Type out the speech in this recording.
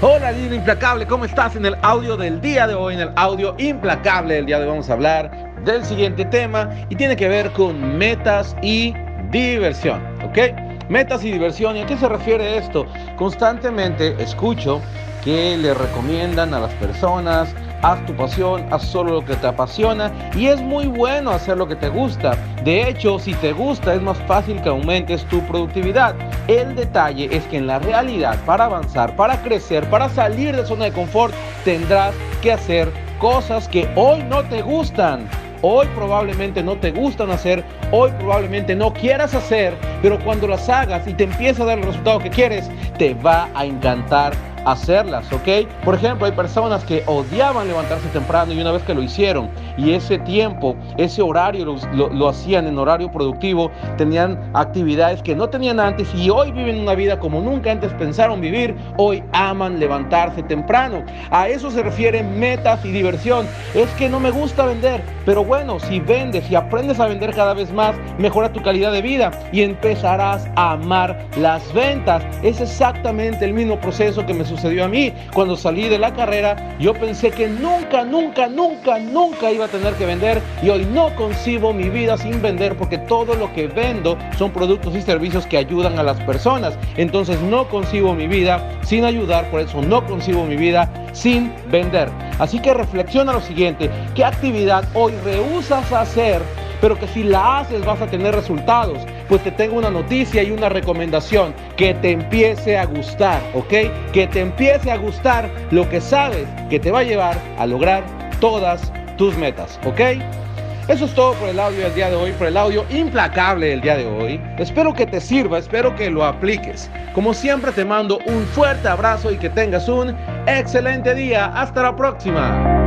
Hola Lino Implacable, ¿cómo estás? En el audio del día de hoy, en el audio implacable del día de hoy vamos a hablar del siguiente tema y tiene que ver con metas y diversión, ¿ok? Metas y diversión, ¿y a qué se refiere esto? Constantemente escucho que le recomiendan a las personas haz tu pasión, haz solo lo que te apasiona y es muy bueno hacer lo que te gusta. De hecho, si te gusta es más fácil que aumentes tu productividad. El detalle es que en la realidad, para avanzar, para crecer, para salir de zona de confort, tendrás que hacer cosas que hoy no te gustan. Hoy probablemente no te gustan hacer, hoy probablemente no quieras hacer, pero cuando las hagas y te empieza a dar el resultado que quieres, te va a encantar hacerlas, ¿ok? Por ejemplo, hay personas que odiaban levantarse temprano y una vez que lo hicieron y ese tiempo, ese horario lo, hacían en horario productivo, tenían actividades que no tenían antes y hoy viven una vida como nunca antes pensaron vivir, hoy aman levantarse temprano. A eso se refiere metas y diversión. Es que no me gusta vender, pero bueno, si vendes y aprendes a vender cada vez más, mejora tu calidad de vida y empezarás a amar las ventas. Es exactamente el mismo proceso que me sucedió a mí. Cuando salí de la carrera, yo pensé que nunca, nunca, nunca, nunca iba a tener que vender y hoy no concibo mi vida sin vender porque todo lo que vendo son productos y servicios que ayudan a las personas. Entonces no concibo mi vida sin ayudar, por eso no concibo mi vida sin vender. Así que reflexiona lo siguiente, ¿qué actividad hoy rehusas hacer? Pero que si la haces vas a tener resultados. Pues te tengo una noticia y una recomendación, que te empiece a gustar, ¿ok? Que te empiece a gustar lo que sabes que te va a llevar a lograr todas tus metas, ¿ok? Eso es todo por el audio del día de hoy, por el audio implacable del día de hoy. Espero que te sirva, espero que lo apliques. Como siempre te mando un fuerte abrazo y que tengas un excelente día. Hasta la próxima.